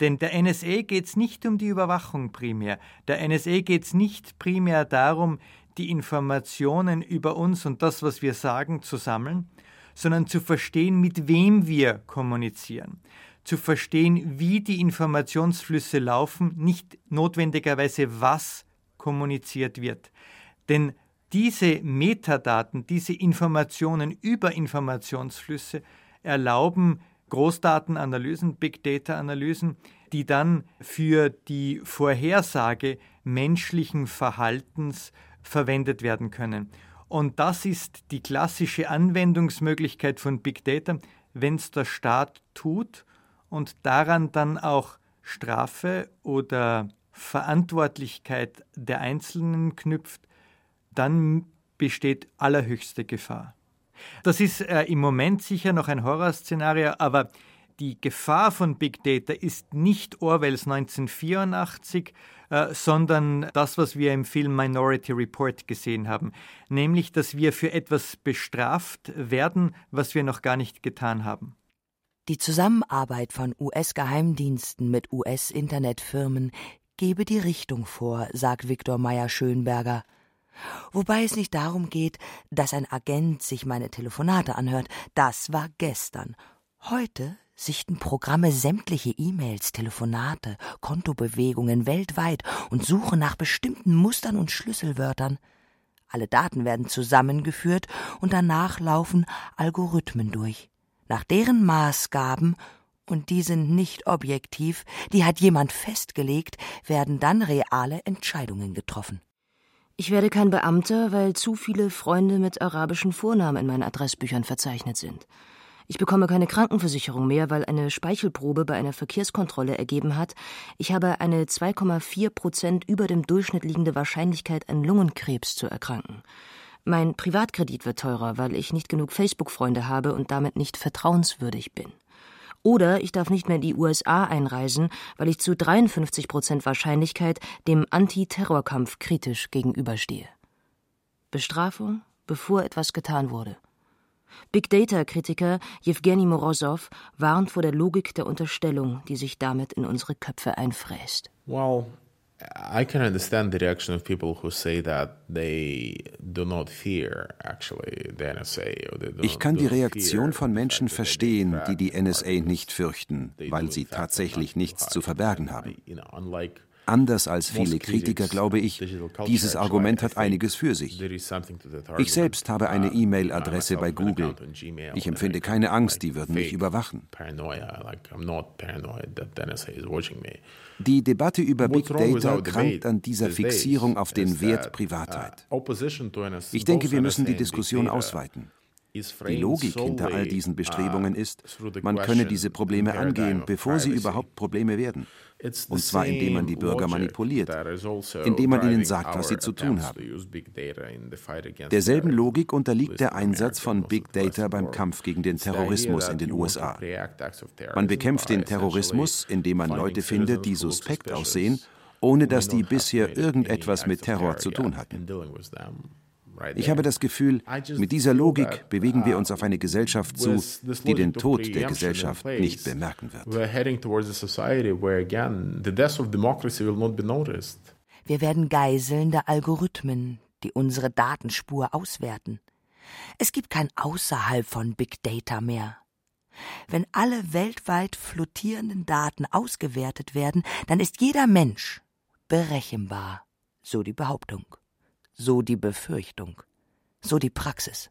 Denn der NSA geht es nicht um die Überwachung primär. Der NSA geht es nicht primär darum, die Informationen über uns und das, was wir sagen, zu sammeln, sondern zu verstehen, mit wem wir kommunizieren. Zu verstehen, wie die Informationsflüsse laufen, nicht notwendigerweise was kommuniziert wird. Denn diese Metadaten, diese Informationen über Informationsflüsse erlauben Großdatenanalysen, Big Data-Analysen, die dann für die Vorhersage menschlichen Verhaltens verwendet werden können. Und das ist die klassische Anwendungsmöglichkeit von Big Data, wenn es der Staat tut und daran dann auch Strafe oder Verantwortlichkeit der Einzelnen knüpft, dann besteht allerhöchste Gefahr. Das ist äh, im Moment sicher noch ein Horrorszenario, aber die Gefahr von Big Data ist nicht Orwells 1984, äh, sondern das, was wir im Film Minority Report gesehen haben, nämlich, dass wir für etwas bestraft werden, was wir noch gar nicht getan haben. Die Zusammenarbeit von US-Geheimdiensten mit US-Internetfirmen gebe die Richtung vor, sagt Viktor Meyer-Schönberger. Wobei es nicht darum geht, dass ein Agent sich meine Telefonate anhört. Das war gestern. Heute sichten Programme sämtliche E-Mails, Telefonate, Kontobewegungen weltweit und suchen nach bestimmten Mustern und Schlüsselwörtern. Alle Daten werden zusammengeführt und danach laufen Algorithmen durch. Nach deren Maßgaben und die sind nicht objektiv, die hat jemand festgelegt, werden dann reale Entscheidungen getroffen. Ich werde kein Beamter, weil zu viele Freunde mit arabischen Vornamen in meinen Adressbüchern verzeichnet sind. Ich bekomme keine Krankenversicherung mehr, weil eine Speichelprobe bei einer Verkehrskontrolle ergeben hat, ich habe eine 2,4 Prozent über dem Durchschnitt liegende Wahrscheinlichkeit, an Lungenkrebs zu erkranken. Mein Privatkredit wird teurer, weil ich nicht genug Facebook-Freunde habe und damit nicht vertrauenswürdig bin. Oder ich darf nicht mehr in die USA einreisen, weil ich zu 53 Prozent Wahrscheinlichkeit dem Antiterrorkampf kritisch gegenüberstehe. Bestrafung, bevor etwas getan wurde. Big Data-Kritiker Jewgeni Morosow warnt vor der Logik der Unterstellung, die sich damit in unsere Köpfe einfräst. Well, I can understand the reaction of people who say that they do not fear actually the NSA. Ich kann die Reaktion von Menschen verstehen, die die NSA nicht fürchten, weil sie tatsächlich nichts zu verbergen haben. Anders als viele Kritiker glaube ich, dieses Argument hat einiges für sich. Ich selbst habe eine E-Mail-Adresse bei Google. Ich empfinde keine Angst, die würden mich überwachen. Die Debatte über Big Data krankt an dieser Fixierung auf den Wert Privatheit. Ich denke, wir müssen die Diskussion ausweiten. Die Logik hinter all diesen Bestrebungen ist, man könne diese Probleme angehen, bevor sie überhaupt Probleme werden. Und zwar indem man die Bürger manipuliert, indem man ihnen sagt, was sie zu tun haben. Derselben Logik unterliegt der Einsatz von Big Data beim Kampf gegen den Terrorismus in den USA. Man bekämpft den Terrorismus, indem man Leute findet, die suspekt aussehen, ohne dass die bisher irgendetwas mit Terror zu tun hatten. Ich habe das Gefühl, mit dieser Logik bewegen wir uns auf eine Gesellschaft zu, die den Tod der Gesellschaft nicht bemerken wird. Wir werden Geiseln der Algorithmen, die unsere Datenspur auswerten. Es gibt kein Außerhalb von Big Data mehr. Wenn alle weltweit flottierenden Daten ausgewertet werden, dann ist jeder Mensch berechenbar. So die Behauptung, so die Befürchtung, so die Praxis.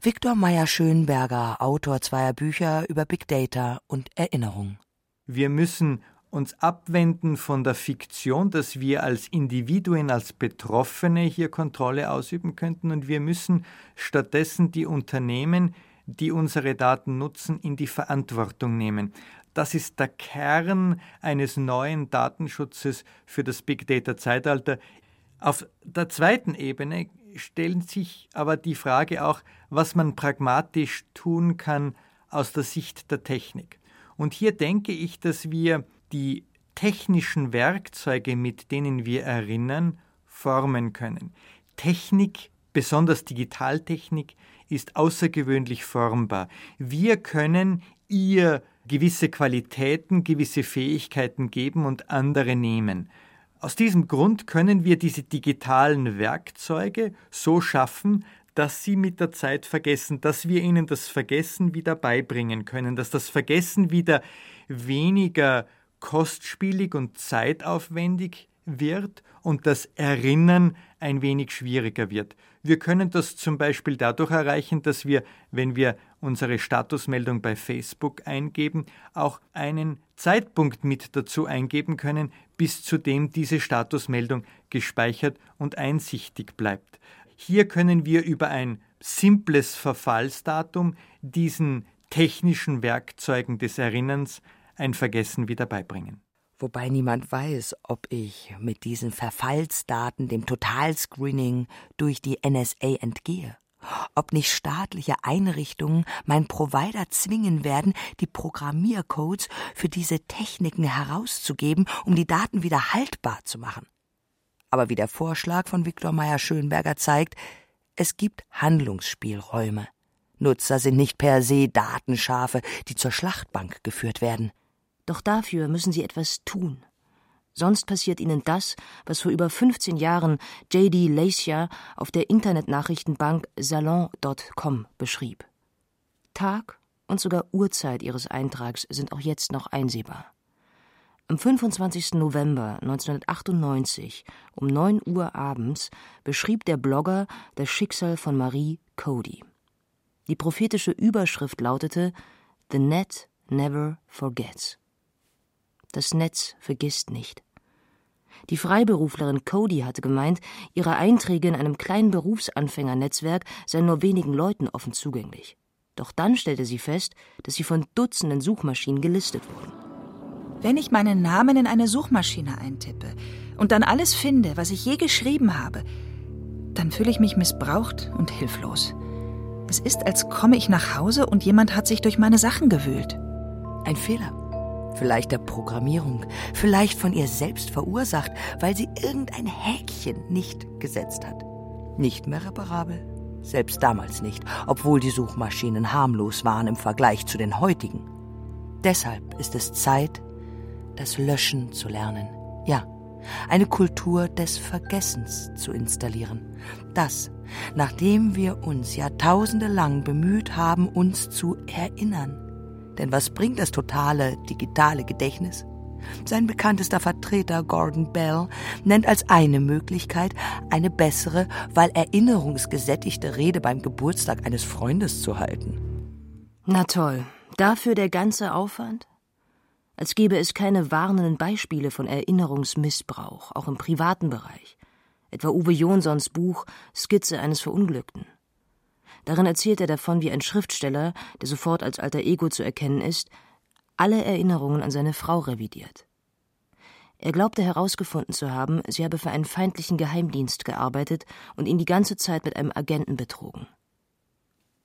Viktor Meyer-Schönberger, Autor zweier Bücher über Big Data und Erinnerung. Wir müssen uns abwenden von der Fiktion, dass wir als Individuen, als Betroffene hier Kontrolle ausüben könnten und wir müssen stattdessen die Unternehmen, die unsere Daten nutzen, in die Verantwortung nehmen. Das ist der Kern eines neuen Datenschutzes für das Big Data Zeitalter. Auf der zweiten Ebene stellt sich aber die Frage auch, was man pragmatisch tun kann aus der Sicht der Technik. Und hier denke ich, dass wir die technischen Werkzeuge, mit denen wir erinnern, formen können. Technik, besonders Digitaltechnik, ist außergewöhnlich formbar. Wir können ihr gewisse Qualitäten, gewisse Fähigkeiten geben und andere nehmen. Aus diesem Grund können wir diese digitalen Werkzeuge so schaffen, dass sie mit der Zeit vergessen, dass wir ihnen das Vergessen wieder beibringen können, dass das Vergessen wieder weniger kostspielig und zeitaufwendig wird und das Erinnern ein wenig schwieriger wird. Wir können das zum Beispiel dadurch erreichen, dass wir, wenn wir unsere Statusmeldung bei Facebook eingeben, auch einen Zeitpunkt mit dazu eingeben können, bis zu dem diese Statusmeldung gespeichert und einsichtig bleibt. Hier können wir über ein simples Verfallsdatum diesen technischen Werkzeugen des Erinnerns ein Vergessen wieder beibringen. Wobei niemand weiß, ob ich mit diesen Verfallsdaten dem Totalscreening durch die NSA entgehe. Ob nicht staatliche Einrichtungen mein Provider zwingen werden, die Programmiercodes für diese Techniken herauszugeben, um die Daten wieder haltbar zu machen. Aber wie der Vorschlag von Viktor Meyer-Schönberger zeigt, es gibt Handlungsspielräume. Nutzer sind nicht per se Datenschafe, die zur Schlachtbank geführt werden. Doch dafür müssen sie etwas tun. Sonst passiert ihnen das, was vor über 15 Jahren J.D. Lacia auf der Internetnachrichtenbank Salon.com beschrieb. Tag und sogar Uhrzeit ihres Eintrags sind auch jetzt noch einsehbar. Am 25. November 1998 um 9 Uhr abends beschrieb der Blogger das Schicksal von Marie Cody. Die prophetische Überschrift lautete The Net Never Forgets. Das Netz vergisst nicht. Die Freiberuflerin Cody hatte gemeint, ihre Einträge in einem kleinen Berufsanfängernetzwerk seien nur wenigen Leuten offen zugänglich. Doch dann stellte sie fest, dass sie von Dutzenden Suchmaschinen gelistet wurden. Wenn ich meinen Namen in eine Suchmaschine eintippe und dann alles finde, was ich je geschrieben habe, dann fühle ich mich missbraucht und hilflos. Es ist, als komme ich nach Hause und jemand hat sich durch meine Sachen gewühlt. Ein Fehler vielleicht der Programmierung, vielleicht von ihr selbst verursacht, weil sie irgendein Häkchen nicht gesetzt hat. Nicht mehr reparabel, selbst damals nicht, obwohl die Suchmaschinen harmlos waren im Vergleich zu den heutigen. Deshalb ist es Zeit, das Löschen zu lernen. Ja, eine Kultur des Vergessens zu installieren. Das, nachdem wir uns Jahrtausende lang bemüht haben, uns zu erinnern. Denn was bringt das totale digitale Gedächtnis? Sein bekanntester Vertreter Gordon Bell nennt als eine Möglichkeit, eine bessere, weil erinnerungsgesättigte Rede beim Geburtstag eines Freundes zu halten. Na toll, dafür der ganze Aufwand? Als gäbe es keine warnenden Beispiele von Erinnerungsmissbrauch, auch im privaten Bereich. Etwa Uwe Jonsons Buch Skizze eines Verunglückten. Darin erzählt er davon, wie ein Schriftsteller, der sofort als alter Ego zu erkennen ist, alle Erinnerungen an seine Frau revidiert. Er glaubte herausgefunden zu haben, sie habe für einen feindlichen Geheimdienst gearbeitet und ihn die ganze Zeit mit einem Agenten betrogen.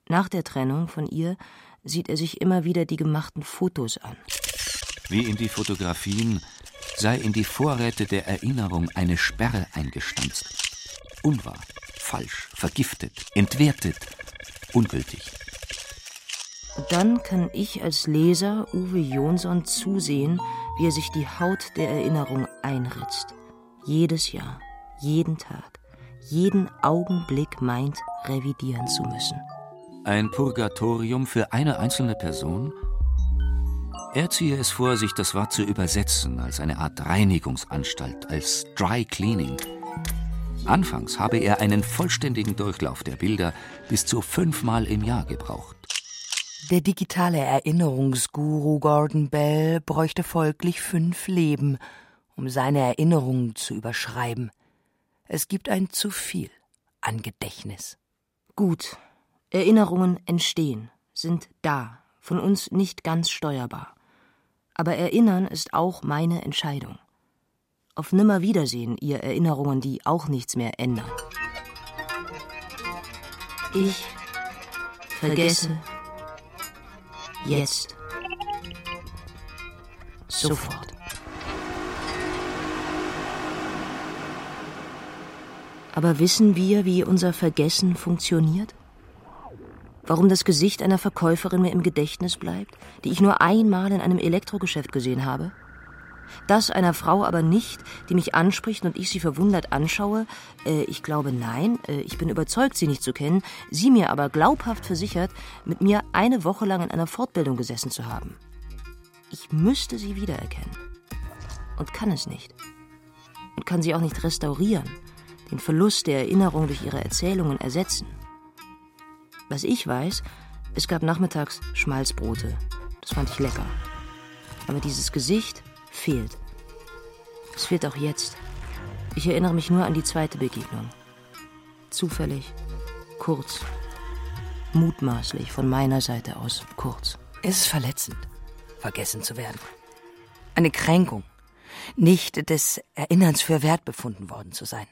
Nach der Trennung von ihr sieht er sich immer wieder die gemachten Fotos an. Wie in die Fotografien sei in die Vorräte der Erinnerung eine Sperre eingestanzt. Unwahr, falsch, vergiftet, entwertet, ungültig. Dann kann ich als Leser Uwe Jonsson zusehen, wie er sich die Haut der Erinnerung einritzt. Jedes Jahr, jeden Tag, jeden Augenblick meint, revidieren zu müssen. Ein Purgatorium für eine einzelne Person? Er ziehe es vor, sich das Wort zu übersetzen als eine Art Reinigungsanstalt, als Dry Cleaning. Anfangs habe er einen vollständigen Durchlauf der Bilder bis zu fünfmal im Jahr gebraucht. Der digitale Erinnerungsguru Gordon Bell bräuchte folglich fünf Leben, um seine Erinnerungen zu überschreiben. Es gibt ein zu viel an Gedächtnis. Gut, Erinnerungen entstehen, sind da, von uns nicht ganz steuerbar. Aber Erinnern ist auch meine Entscheidung. Auf Nimmerwiedersehen, ihr Erinnerungen, die auch nichts mehr ändern. Ich vergesse jetzt sofort. Aber wissen wir, wie unser Vergessen funktioniert? Warum das Gesicht einer Verkäuferin mir im Gedächtnis bleibt, die ich nur einmal in einem Elektrogeschäft gesehen habe? Das einer Frau aber nicht, die mich anspricht und ich sie verwundert anschaue? Äh, ich glaube nein, äh, ich bin überzeugt, sie nicht zu kennen, sie mir aber glaubhaft versichert, mit mir eine Woche lang in einer Fortbildung gesessen zu haben. Ich müsste sie wiedererkennen. Und kann es nicht. Und kann sie auch nicht restaurieren den Verlust der Erinnerung durch ihre Erzählungen ersetzen. Was ich weiß, es gab nachmittags Schmalzbrote. Das fand ich lecker. Aber dieses Gesicht fehlt. Es fehlt auch jetzt. Ich erinnere mich nur an die zweite Begegnung. Zufällig, kurz, mutmaßlich von meiner Seite aus kurz. Es ist verletzend, vergessen zu werden. Eine Kränkung, nicht des Erinnerns für wert befunden worden zu sein.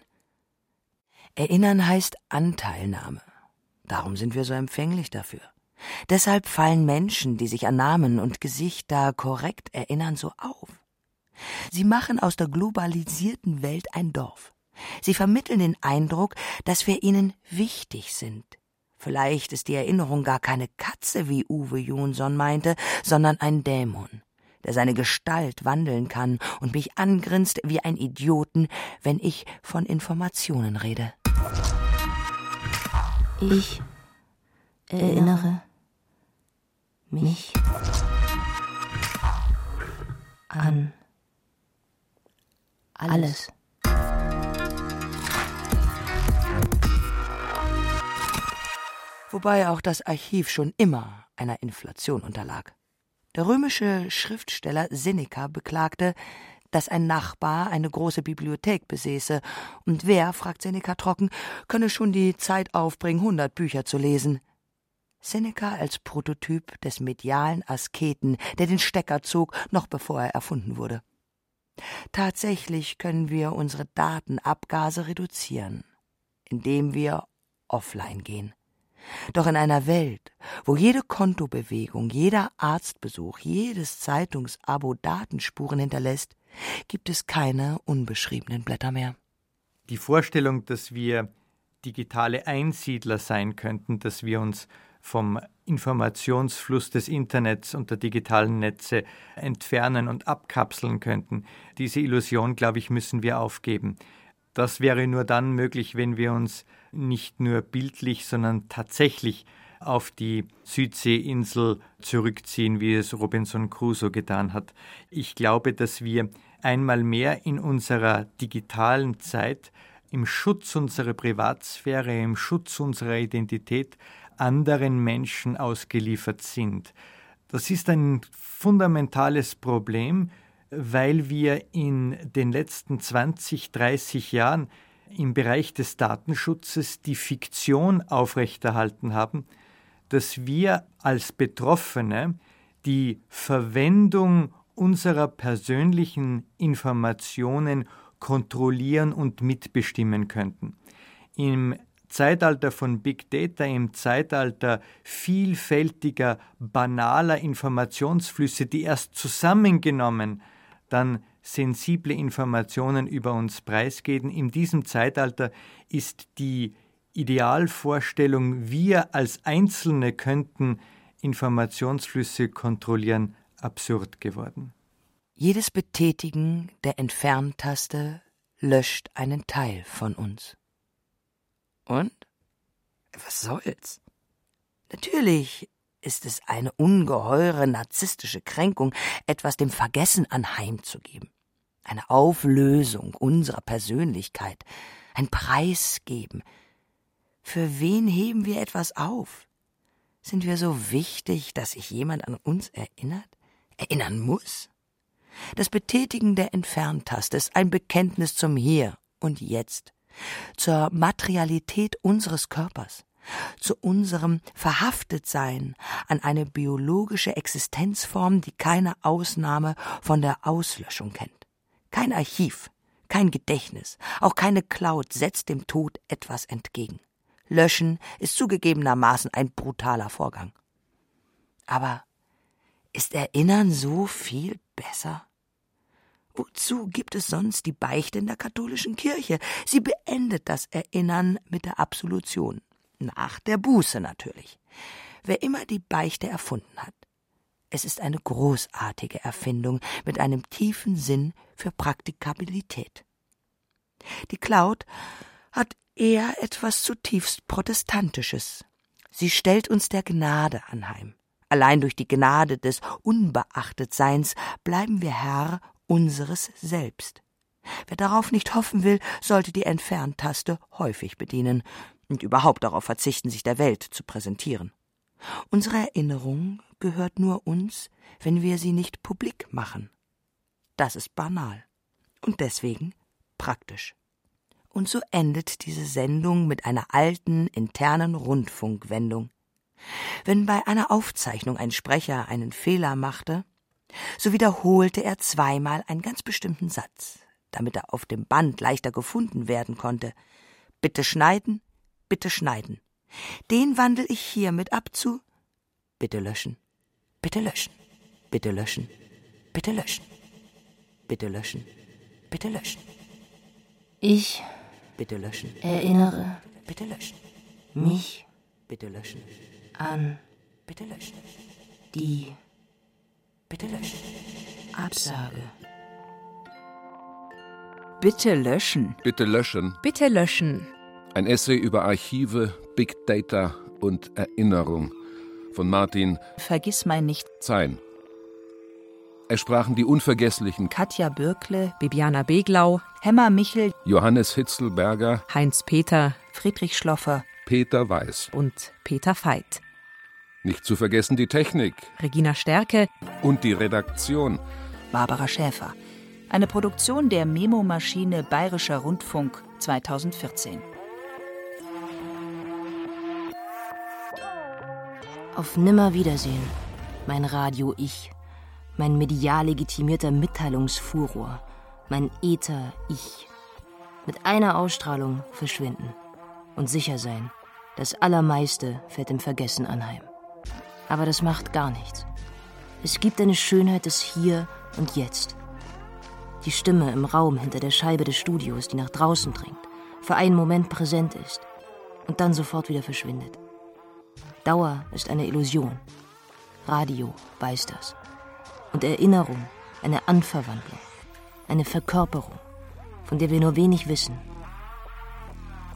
Erinnern heißt Anteilnahme. Darum sind wir so empfänglich dafür. Deshalb fallen Menschen, die sich an Namen und Gesichter korrekt erinnern, so auf. Sie machen aus der globalisierten Welt ein Dorf. Sie vermitteln den Eindruck, dass wir ihnen wichtig sind. Vielleicht ist die Erinnerung gar keine Katze, wie Uwe Jonsson meinte, sondern ein Dämon der seine Gestalt wandeln kann und mich angrinst wie ein Idioten, wenn ich von Informationen rede. Ich erinnere mich an alles. Wobei auch das Archiv schon immer einer Inflation unterlag. Der römische Schriftsteller Seneca beklagte, dass ein Nachbar eine große Bibliothek besäße, und wer, fragt Seneca trocken, könne schon die Zeit aufbringen, hundert Bücher zu lesen. Seneca als Prototyp des medialen Asketen, der den Stecker zog, noch bevor er erfunden wurde. Tatsächlich können wir unsere Datenabgase reduzieren, indem wir offline gehen. Doch in einer Welt, wo jede Kontobewegung, jeder Arztbesuch, jedes Zeitungsabo Datenspuren hinterlässt, gibt es keine unbeschriebenen Blätter mehr. Die Vorstellung, dass wir digitale Einsiedler sein könnten, dass wir uns vom Informationsfluss des Internets und der digitalen Netze entfernen und abkapseln könnten. Diese Illusion, glaube ich, müssen wir aufgeben. Das wäre nur dann möglich, wenn wir uns nicht nur bildlich, sondern tatsächlich auf die Südseeinsel zurückziehen, wie es Robinson Crusoe getan hat. Ich glaube, dass wir einmal mehr in unserer digitalen Zeit im Schutz unserer Privatsphäre, im Schutz unserer Identität anderen Menschen ausgeliefert sind. Das ist ein fundamentales Problem, weil wir in den letzten 20, 30 Jahren im Bereich des Datenschutzes die Fiktion aufrechterhalten haben, dass wir als Betroffene die Verwendung unserer persönlichen Informationen kontrollieren und mitbestimmen könnten. Im Zeitalter von Big Data, im Zeitalter vielfältiger, banaler Informationsflüsse, die erst zusammengenommen dann sensible Informationen über uns preisgeben. In diesem Zeitalter ist die Idealvorstellung, wir als Einzelne könnten Informationsflüsse kontrollieren, absurd geworden. Jedes Betätigen der Entferntaste löscht einen Teil von uns. Und? Was soll's? Natürlich ist es eine ungeheure narzisstische Kränkung, etwas dem Vergessen anheimzugeben. Eine Auflösung unserer Persönlichkeit, ein Preisgeben. Für wen heben wir etwas auf? Sind wir so wichtig, dass sich jemand an uns erinnert? Erinnern muss? Das Betätigen der Entferntaste ist ein Bekenntnis zum Hier und Jetzt, zur Materialität unseres Körpers, zu unserem Verhaftetsein an eine biologische Existenzform, die keine Ausnahme von der Auslöschung kennt. Kein Archiv, kein Gedächtnis, auch keine Cloud setzt dem Tod etwas entgegen. Löschen ist zugegebenermaßen ein brutaler Vorgang. Aber ist Erinnern so viel besser? Wozu gibt es sonst die Beichte in der katholischen Kirche? Sie beendet das Erinnern mit der Absolution. Nach der Buße natürlich. Wer immer die Beichte erfunden hat. Es ist eine großartige Erfindung mit einem tiefen Sinn für Praktikabilität. Die Cloud hat eher etwas zutiefst Protestantisches. Sie stellt uns der Gnade anheim. Allein durch die Gnade des Unbeachtetseins bleiben wir Herr unseres Selbst. Wer darauf nicht hoffen will, sollte die Entferntaste häufig bedienen und überhaupt darauf verzichten, sich der Welt zu präsentieren. Unsere Erinnerung gehört nur uns, wenn wir sie nicht publik machen. Das ist banal und deswegen praktisch. Und so endet diese Sendung mit einer alten internen Rundfunkwendung. Wenn bei einer Aufzeichnung ein Sprecher einen Fehler machte, so wiederholte er zweimal einen ganz bestimmten Satz, damit er auf dem Band leichter gefunden werden konnte. Bitte schneiden, bitte schneiden. Den wandel ich hiermit ab zu bitte löschen, bitte löschen, bitte löschen, bitte löschen, bitte löschen, bitte löschen. Ich bitte löschen, erinnere bitte löschen, mich bitte löschen, an bitte löschen, die bitte löschen, Absage. Bitte löschen. Bitte löschen. Bitte löschen. Ein Essay über Archive, Big Data und Erinnerung von Martin Vergiss mein nicht Zein. Es sprachen die unvergesslichen Katja Birkle, Bibiana Beglau, Hemmer Michel, Johannes Hitzelberger, Heinz Peter, Friedrich Schloffer Peter Weiß und Peter Veit. Nicht zu vergessen die Technik Regina Stärke und die Redaktion Barbara Schäfer. Eine Produktion der Memo-Maschine Bayerischer Rundfunk 2014. Auf Nimmerwiedersehen, mein Radio-Ich, mein medial legitimierter Mitteilungsfuror, mein Äther-Ich. Mit einer Ausstrahlung verschwinden und sicher sein, das Allermeiste fällt im Vergessen anheim. Aber das macht gar nichts. Es gibt eine Schönheit des Hier und Jetzt. Die Stimme im Raum hinter der Scheibe des Studios, die nach draußen dringt, für einen Moment präsent ist und dann sofort wieder verschwindet. Dauer ist eine Illusion. Radio weiß das. Und Erinnerung eine Anverwandlung, eine Verkörperung, von der wir nur wenig wissen.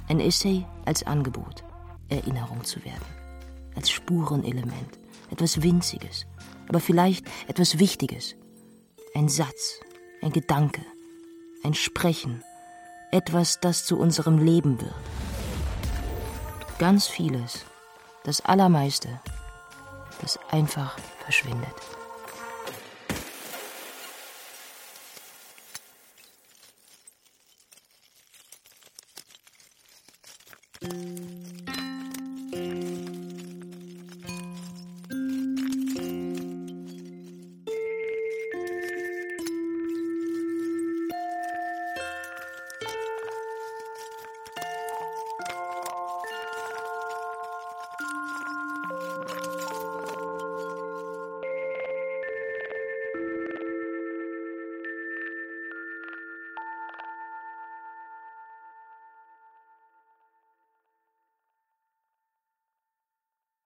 Ein Essay als Angebot, Erinnerung zu werden, als Spurenelement, etwas Winziges, aber vielleicht etwas Wichtiges. Ein Satz, ein Gedanke, ein Sprechen, etwas, das zu unserem Leben wird. Ganz vieles, das Allermeiste, das einfach verschwindet. Mm.